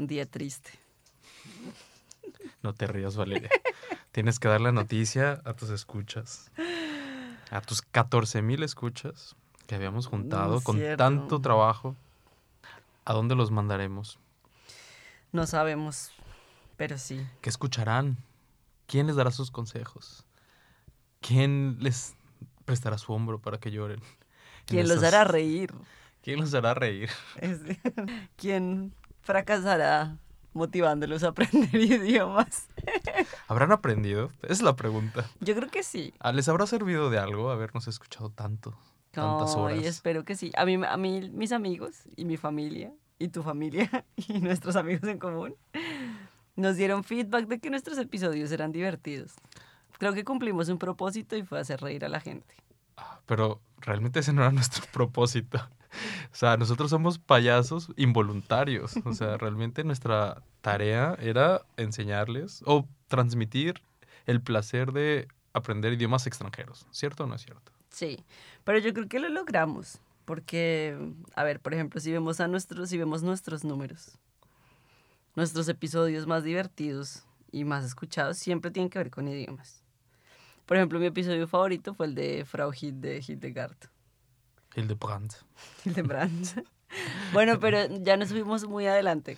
un día triste. No te rías, Valeria. Tienes que dar la noticia a tus escuchas. A tus 14 mil escuchas que habíamos juntado No, con cierto. tanto trabajo. ¿A dónde los mandaremos? No sabemos, pero sí. ¿Qué escucharán? ¿Quién les dará sus consejos? ¿Quién les prestará su hombro para que lloren? en ¿Quién los hará reír? ¿Quién los hará reír? ¿Quién fracasará motivándolos a aprender idiomas? ¿Habrán aprendido? Esa es la pregunta. Yo creo que sí. Ah, ¿Les habrá servido de algo habernos escuchado tanto? Tantas Ay, horas. espero que sí. A mí, a mí, mis amigos y mi familia y tu familia y nuestros amigos en común nos dieron feedback de que nuestros episodios eran divertidos. Creo que cumplimos un propósito y fue hacer reír a la gente. Ah, Pero realmente ese no era nuestro propósito. O sea, nosotros somos payasos involuntarios. O sea, realmente nuestra tarea era enseñarles o transmitir el placer de aprender idiomas extranjeros. ¿Cierto o no es cierto? Sí, pero yo creo que lo logramos. Porque, a ver, por ejemplo, si vemos a nuestros, si vemos nuestros números, nuestros episodios más divertidos y más escuchados siempre tienen que ver con idiomas. Por ejemplo, mi episodio favorito fue el de Frau Hit de Hildegard. Hildebrandt. Hildebrand. bueno, pero ya nos fuimos muy adelante.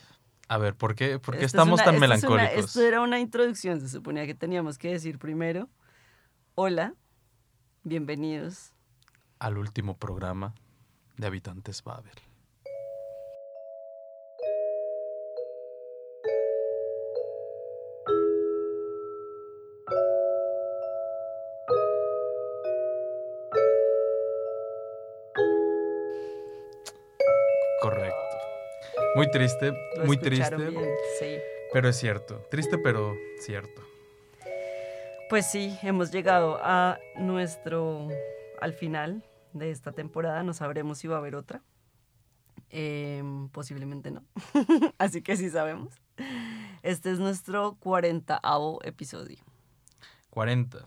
A ver, ¿por qué, por qué es estamos una- tan esto es una- melancólicos? esto era una introducción, se suponía que teníamos que decir primero, hola, bienvenidos. Al último programa de Habitantes Babel. Muy triste, Lo muy triste, bien, sí. pero es cierto. Triste, pero cierto. Pues sí, hemos llegado a nuestro, al final de esta temporada, no sabremos si va a haber otra. Em, posiblemente no. Así que sí sabemos. Este es nuestro 40 episodio. 40. Eso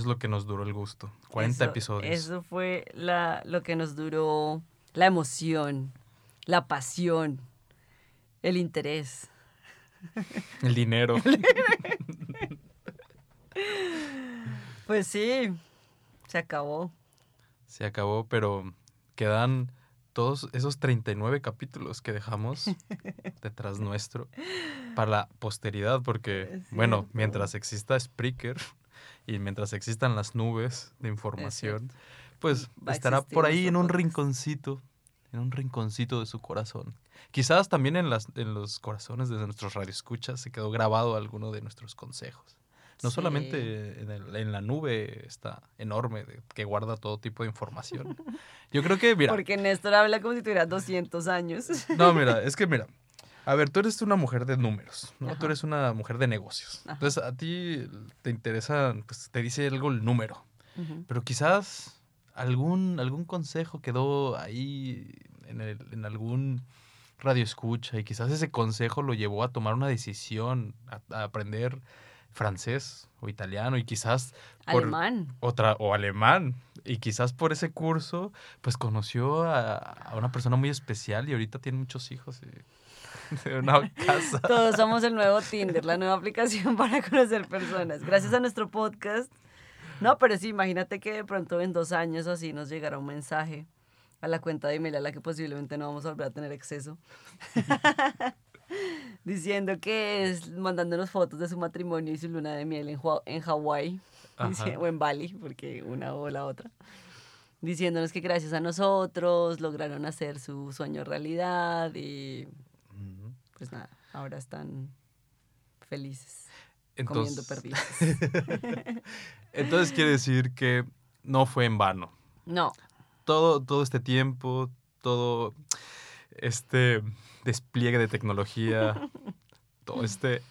es lo que nos duró el gusto. 40 Eso- episodios. Eso fue la, lo que nos duró la emoción, la pasión, el interés. El dinero. Pues sí, se acabó. Se acabó, pero quedan todos esos 39 capítulos que dejamos detrás nuestro para la posteridad, porque, bueno, mientras exista Spreaker y mientras existan las nubes de información, pues estará por ahí en un rinconcito, en un rinconcito de su corazón. Quizás también en, las, en los corazones de nuestros radioescuchas se quedó grabado alguno de nuestros consejos. No Sí. solamente en, el- en la nube está enorme de- que guarda todo tipo de información. Yo creo que, mira, Porque Néstor habla como si tuviera 200 años. no, mira, es que mira, a ver, tú eres una mujer de números, ¿no? Ajá. Tú eres una mujer de negocios. Ajá. Entonces, a ti te interesa, pues te dice algo el número, pero quizás algún, algún consejo quedó ahí en, el- en algún radio escucha y quizás ese consejo lo llevó a tomar una decisión, a, a aprender francés o italiano y quizás por- Alemán. otra o alemán y quizás por ese curso pues conoció a, a una persona muy especial y ahorita tiene muchos hijos y de una casa Todos somos el nuevo Tinder, la nueva aplicación para conocer personas. Gracias a nuestro podcast. No, pero sí, imagínate que de pronto en dos años o así nos llegara un mensaje a la cuenta de email a la que posiblemente no vamos a volver a tener acceso. Diciendo que es mandándonos fotos de su matrimonio y su luna de miel en, en Hawái o en Bali, porque una o la otra. Diciéndonos que gracias a nosotros lograron hacer su sueño realidad y pues nada, ahora están felices entonces comiendo perdices. entonces quiere decir que no fue en vano No, todo todo este tiempo todo este despliegue de tecnología todo este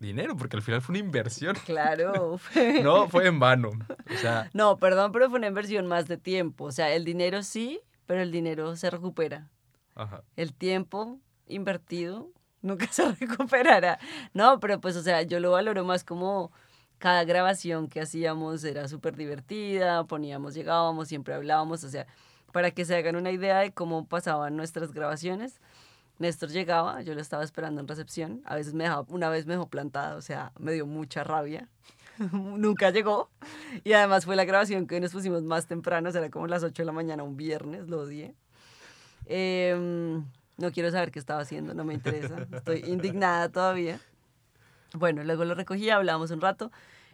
dinero porque al final fue una inversión claro. fue- no fue en vano o sea No, perdón, pero fue una inversión más de tiempo. O sea, el dinero sí, pero el dinero se recupera. ajá. El tiempo invertido nunca se recuperará. No, pero pues, o sea, yo lo valoro más como cada grabación que hacíamos era súper divertida, poníamos, llegábamos, siempre hablábamos, o sea, para que se hagan una idea de cómo pasaban nuestras grabaciones. Néstor llegaba, yo lo estaba esperando en recepción, a veces me dejaba, una vez me dejó plantada, o sea, me dio mucha rabia. Nunca llegó. Y además fue la grabación que nos pusimos más temprano, o sea, era como las 8 de la mañana, un viernes, lo odié. Em, no quiero saber qué estaba haciendo, no me interesa. Estoy indignada todavía. Bueno, luego lo recogí, hablamos un rato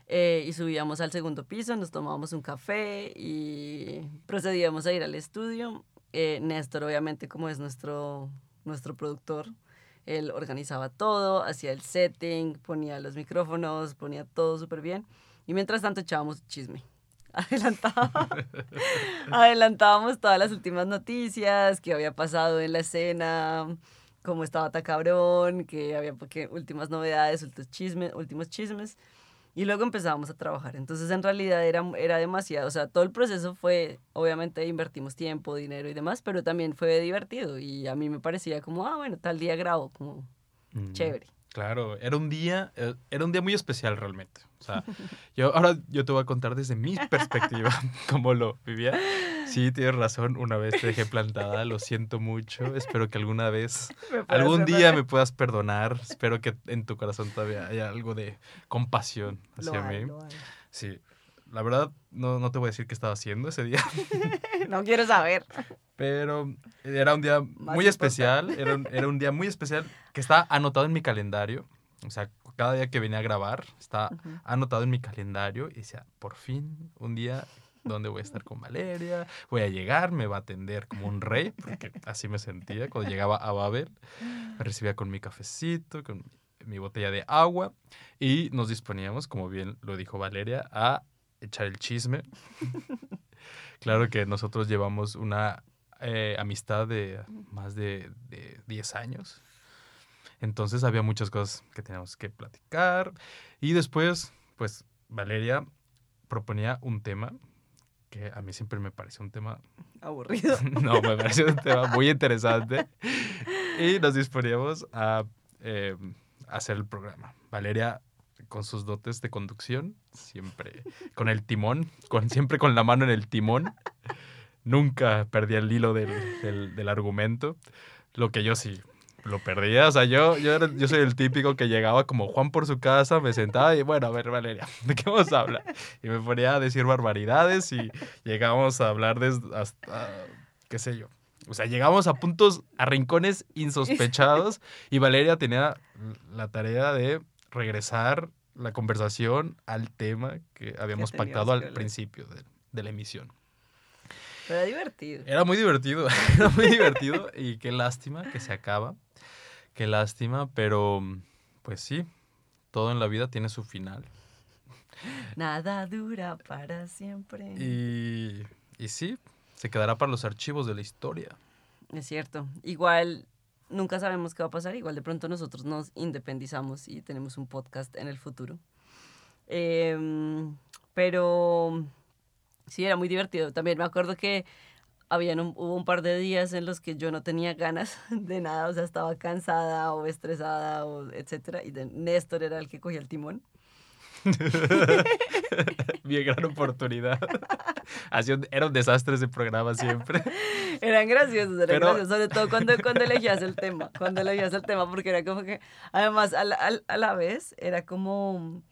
eh, y subíamos al segundo piso, nos tomábamos un café y procedíamos a ir al estudio. Eh, Néstor, obviamente, como es nuestro, nuestro productor, él organizaba todo, hacía el setting, ponía los micrófonos, ponía todo súper bien. Y mientras tanto echábamos chisme. Adelantaba, adelantábamos todas las últimas noticias, qué había pasado en la escena, cómo estaba Tacabrón, que había que, últimas novedades, últimos chismes, últimos chismes. Y luego empezábamos a trabajar. Entonces, en realidad era, era demasiado. O sea, todo el proceso fue, obviamente invertimos tiempo, dinero y demás, pero también fue divertido. Y a mí me parecía como, ah, bueno, tal día grabo, como Mm. chévere. Claro, era un día, eh, era un día muy especial realmente. O sea, yo ahora yo te voy a contar desde mi perspectiva cómo lo vivía. Sí, tienes razón, una vez te dejé plantada, lo siento mucho. Espero que alguna vez, algún día me puedas perdonar. Espero que en tu corazón todavía haya algo de compasión hacia hay, mí. Sí, la verdad no, no te voy a decir qué estaba haciendo ese día, No quiero saber. Pero era un día Más muy especial, era un, era un día muy especial que está anotado en mi calendario. O sea, cada día que venía a grabar está Ujú. anotado en mi calendario y decía, por fin, un día donde voy a estar con Valeria, voy a llegar, me va a atender como un rey, porque así me sentía cuando llegaba a Babel, me recibía con mi cafecito, con mi botella de agua y nos disponíamos, como bien lo dijo Valeria, a echar el chisme. claro que nosotros llevamos una eh, amistad de más de, de 10 años. Entonces había muchas cosas que teníamos que platicar. Y después, pues Valeria proponía un tema que a mí siempre me pareció un tema, Aburrido. no, me pareció un tema muy interesante. Y nos disponíamos a eh, hacer el programa. Valeria con sus dotes de conducción, siempre con el timón, con, siempre con la mano en el timón. Nunca perdía el hilo del, del- del argumento. Lo que yo sí lo perdía. O sea, yo, yo, era- yo soy el típico que llegaba como Juan por su casa, me sentaba y bueno, a ver, Valeria, ¿de qué vamos a hablar? Y me ponía a decir barbaridades y llegábamos a hablar de hasta, qué sé yo. O sea, llegamos a puntos, a rincones insospechados y Valeria tenía la tarea de regresar la conversación al tema que habíamos pactado al principio de, de la emisión. Pero era divertido. Era muy divertido, era muy divertido y qué lástima que se acaba, qué lástima, pero pues sí, todo en la vida tiene su final. Nada dura para siempre. Y, y sí, se quedará para los archivos de la historia. Es cierto. Igual nunca sabemos qué va a pasar. Igual de pronto nosotros nos independizamos y tenemos un podcast en el futuro. Em, pero sí, era muy divertido. También me acuerdo que habían un- hubo un par de días en los que yo no tenía ganas de nada, o sea, estaba cansada o estresada o etcétera, y de Néstor era el que cogía el timón. Mi gran oportunidad. Así un- era un desastre ese programa siempre. Eran graciosos, eran Pero- graciosos, sobre todo cuando, cuando elegías el tema, cuando elegías el tema, porque era como que, además, a la, a la vez, era como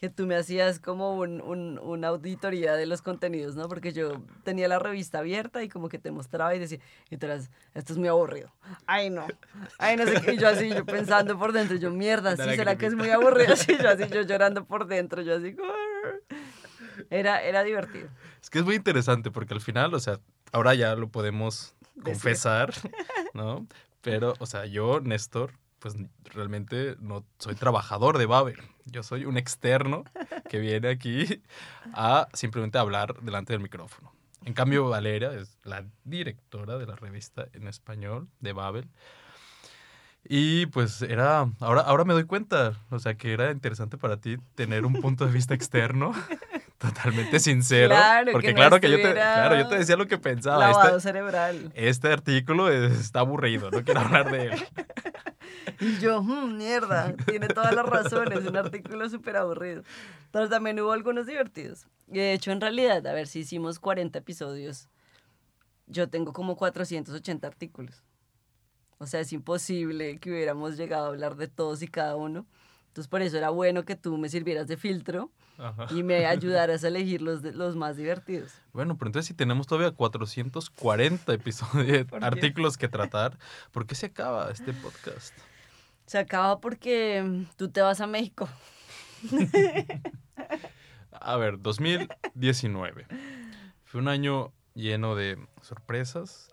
que tú me hacías como un, un- una auditoría de los contenidos, ¿no? Porque yo tenía la revista abierta y como que te mostraba y decía, y tú eras, esto es muy aburrido. Ay, no. Ay, no sé qué. Y yo así, yo pensando por dentro, yo, mierda, sí, será que es muy aburrido. Sí, yo así, yo llorando por dentro, yo así, era, era divertido. Es que es muy interesante porque al final, o sea, ahora ya lo podemos confesar, ¿no? Pero, o sea, yo, Néstor, pues realmente no soy trabajador de Babel. Yo soy un externo que viene aquí a simplemente hablar delante del micrófono. En cambio, Valeria es la directora de la revista en español de Babel. Y pues era, ahora, ahora me doy cuenta, o sea, que era interesante para ti tener un punto de vista externo, totalmente sincero. Claro, que porque no claro que yo te, claro, yo te decía lo que pensaba. Lavado Este, cerebral. este artículo está aburrido, no quiero hablar de él. Y yo, "Mm, mierda, tiene todas las razones, un artículo súper aburrido. Pero también hubo algunos divertidos. Y de hecho, en realidad, a ver si hicimos 40 episodios, yo tengo como 480 artículos. O sea, es imposible que hubiéramos llegado a hablar de todos y cada uno. Entonces, por eso era bueno que tú me sirvieras de filtro Ajá. y me ayudaras a elegir los, los más divertidos. Bueno, pero entonces si tenemos todavía 440 episodios, artículos que tratar, ¿por qué se acaba este podcast? Se acaba porque mm, tú te vas a México. A ver, 2019. Fue un año lleno de sorpresas,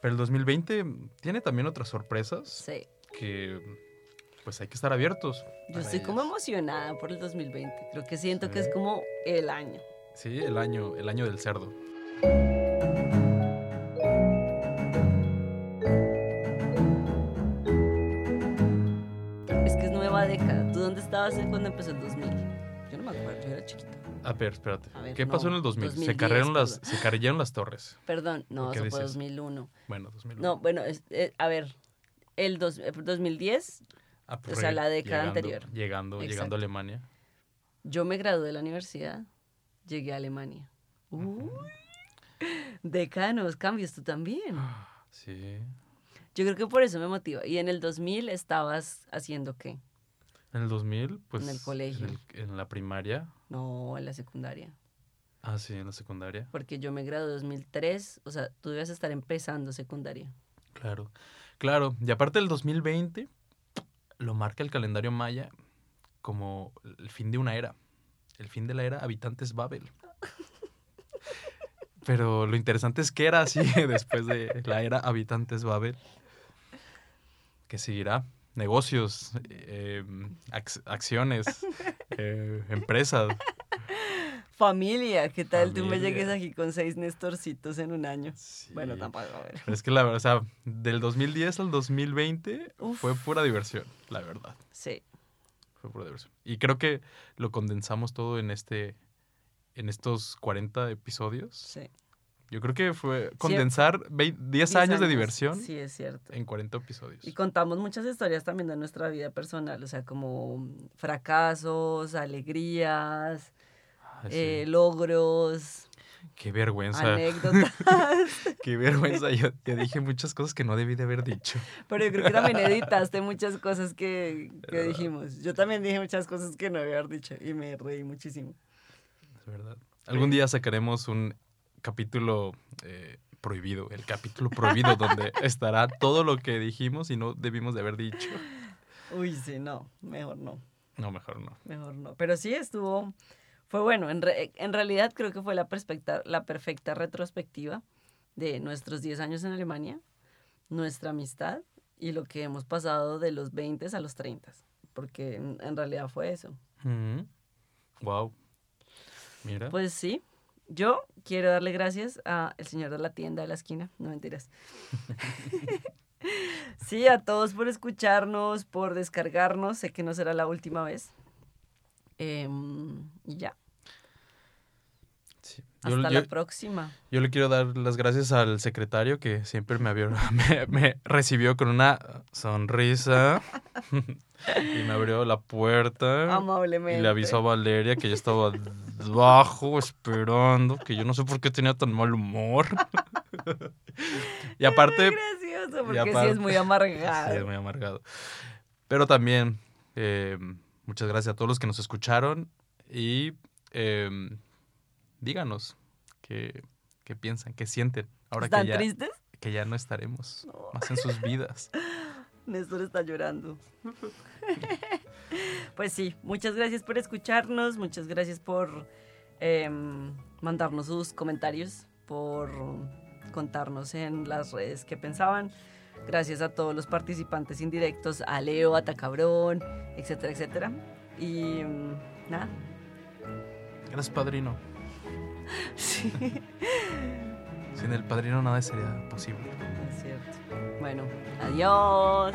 pero el 2020 tiene también otras sorpresas Sí. que pues hay que estar abiertos. Yo estoy como emocionada por el 2020. Creo que siento que es como el año. Sí, el año, el año del cerdo. Es que es nueva década. ¿Tú dónde estabas cuando empezó el 2000? Yo no me acuerdo, yo era chiquita. A ver, espérate. A ver, ¿Qué pasó en el 2000? 2010, se, cargaron las, perdón. se las torres. Perdón, no, ¿Qué eso fue dices? 2001. Bueno, 2000. No, bueno, es- eh, a ver, el dos- eh, 2010 Ah, o sea, la década llegando- anterior. Llegando, llegando a Alemania. yo me gradué de la universidad, llegué a Alemania. Uy, decanos, cambios tú también. Sí. Yo creo que por eso me motiva. Y en el 2000 estabas haciendo qué? En el 2000, pues. el colegio. En, el- en la primaria. No, en la secundaria. Ah, sí, en la secundaria. Porque yo me gradué en 2003, o sea, tú debes estar empezando secundaria. Claro. Claro. Y aparte del 2020, lo marca el calendario maya como el fin de una era. El fin de la era Habitantes Babel. Pero lo interesante es que era así después de la era Habitantes Babel. Que seguirá. Negocios, eh, ac- acciones, eh, empresas. Familia, ¿qué tal tú me llegues aquí con seis Nestorcitos en un año? Bueno, tampoco, a ver. Pero es que la verdad, o sea, del 2010 al 2020 Uf. fue pura diversión, la verdad. Sí, Fue pura diversión. Y creo que lo condensamos todo en este en estos 40 episodios. sí. Yo creo que fue condensar vei- 10, Diez años, de diversión Sí, es cierto. en 40 episodios. Y contamos muchas historias también de nuestra vida personal, o sea, como fracasos, alegrías, sí. eh, logros, Qué vergüenza. anécdotas. Qué vergüenza. Yo te dije muchas cosas que no debí de haber dicho. Pero yo creo que también editaste muchas cosas que, que dijimos. Yo también dije muchas cosas que no había dicho y me reí muchísimo. Es verdad. Algún día sacaremos un capítulo eh, prohibido, el capítulo prohibido donde estará todo lo que dijimos y no debimos de haber dicho. Uy, sí, no, mejor no, No, mejor no. mejor no. Pero sí estuvo, fue bueno. En, re- en realidad creo que fue la, perspecta- la perfecta retrospectiva de nuestros 10 años en Alemania, nuestra amistad y lo que hemos pasado de los 20 a los 30. Porque en, en realidad fue eso. Wow. Mira. Pues sí, yo quiero darle gracias al señor de la tienda de la esquina, no mentiras. sí, a todos por escucharnos, por descargarnos, sé que no será la última vez. Em, y ya. Hasta Yo, la yo- próxima. yo le quiero dar las gracias al secretario que siempre me, abrió- me, me recibió con una sonrisa y me abrió la puerta. Amablemente. Y le avisó a Valeria que yo estaba abajo esperando, que yo no sé por qué tenía tan mal humor. y aparte, Muy gracioso, porque sí es muy amargado. Sí, es muy amargado. Pero también, eh, muchas gracias a todos los que nos escucharon y eh, díganos qué, qué piensan, qué sienten ahora ¿Están que ya, tristes? que ya no estaremos No. más en sus vidas. Néstor está llorando. pues sí, muchas gracias por escucharnos, muchas gracias por em, mandarnos sus comentarios, por contarnos en las redes qué pensaban. Gracias a todos los participantes indirectos, a Leo, a Tacabrón, etcétera, etcétera. Y mm, nada. Gracias, padrino. Sí, Sin el padrino nada sería posible. es cierto. Bueno, adiós.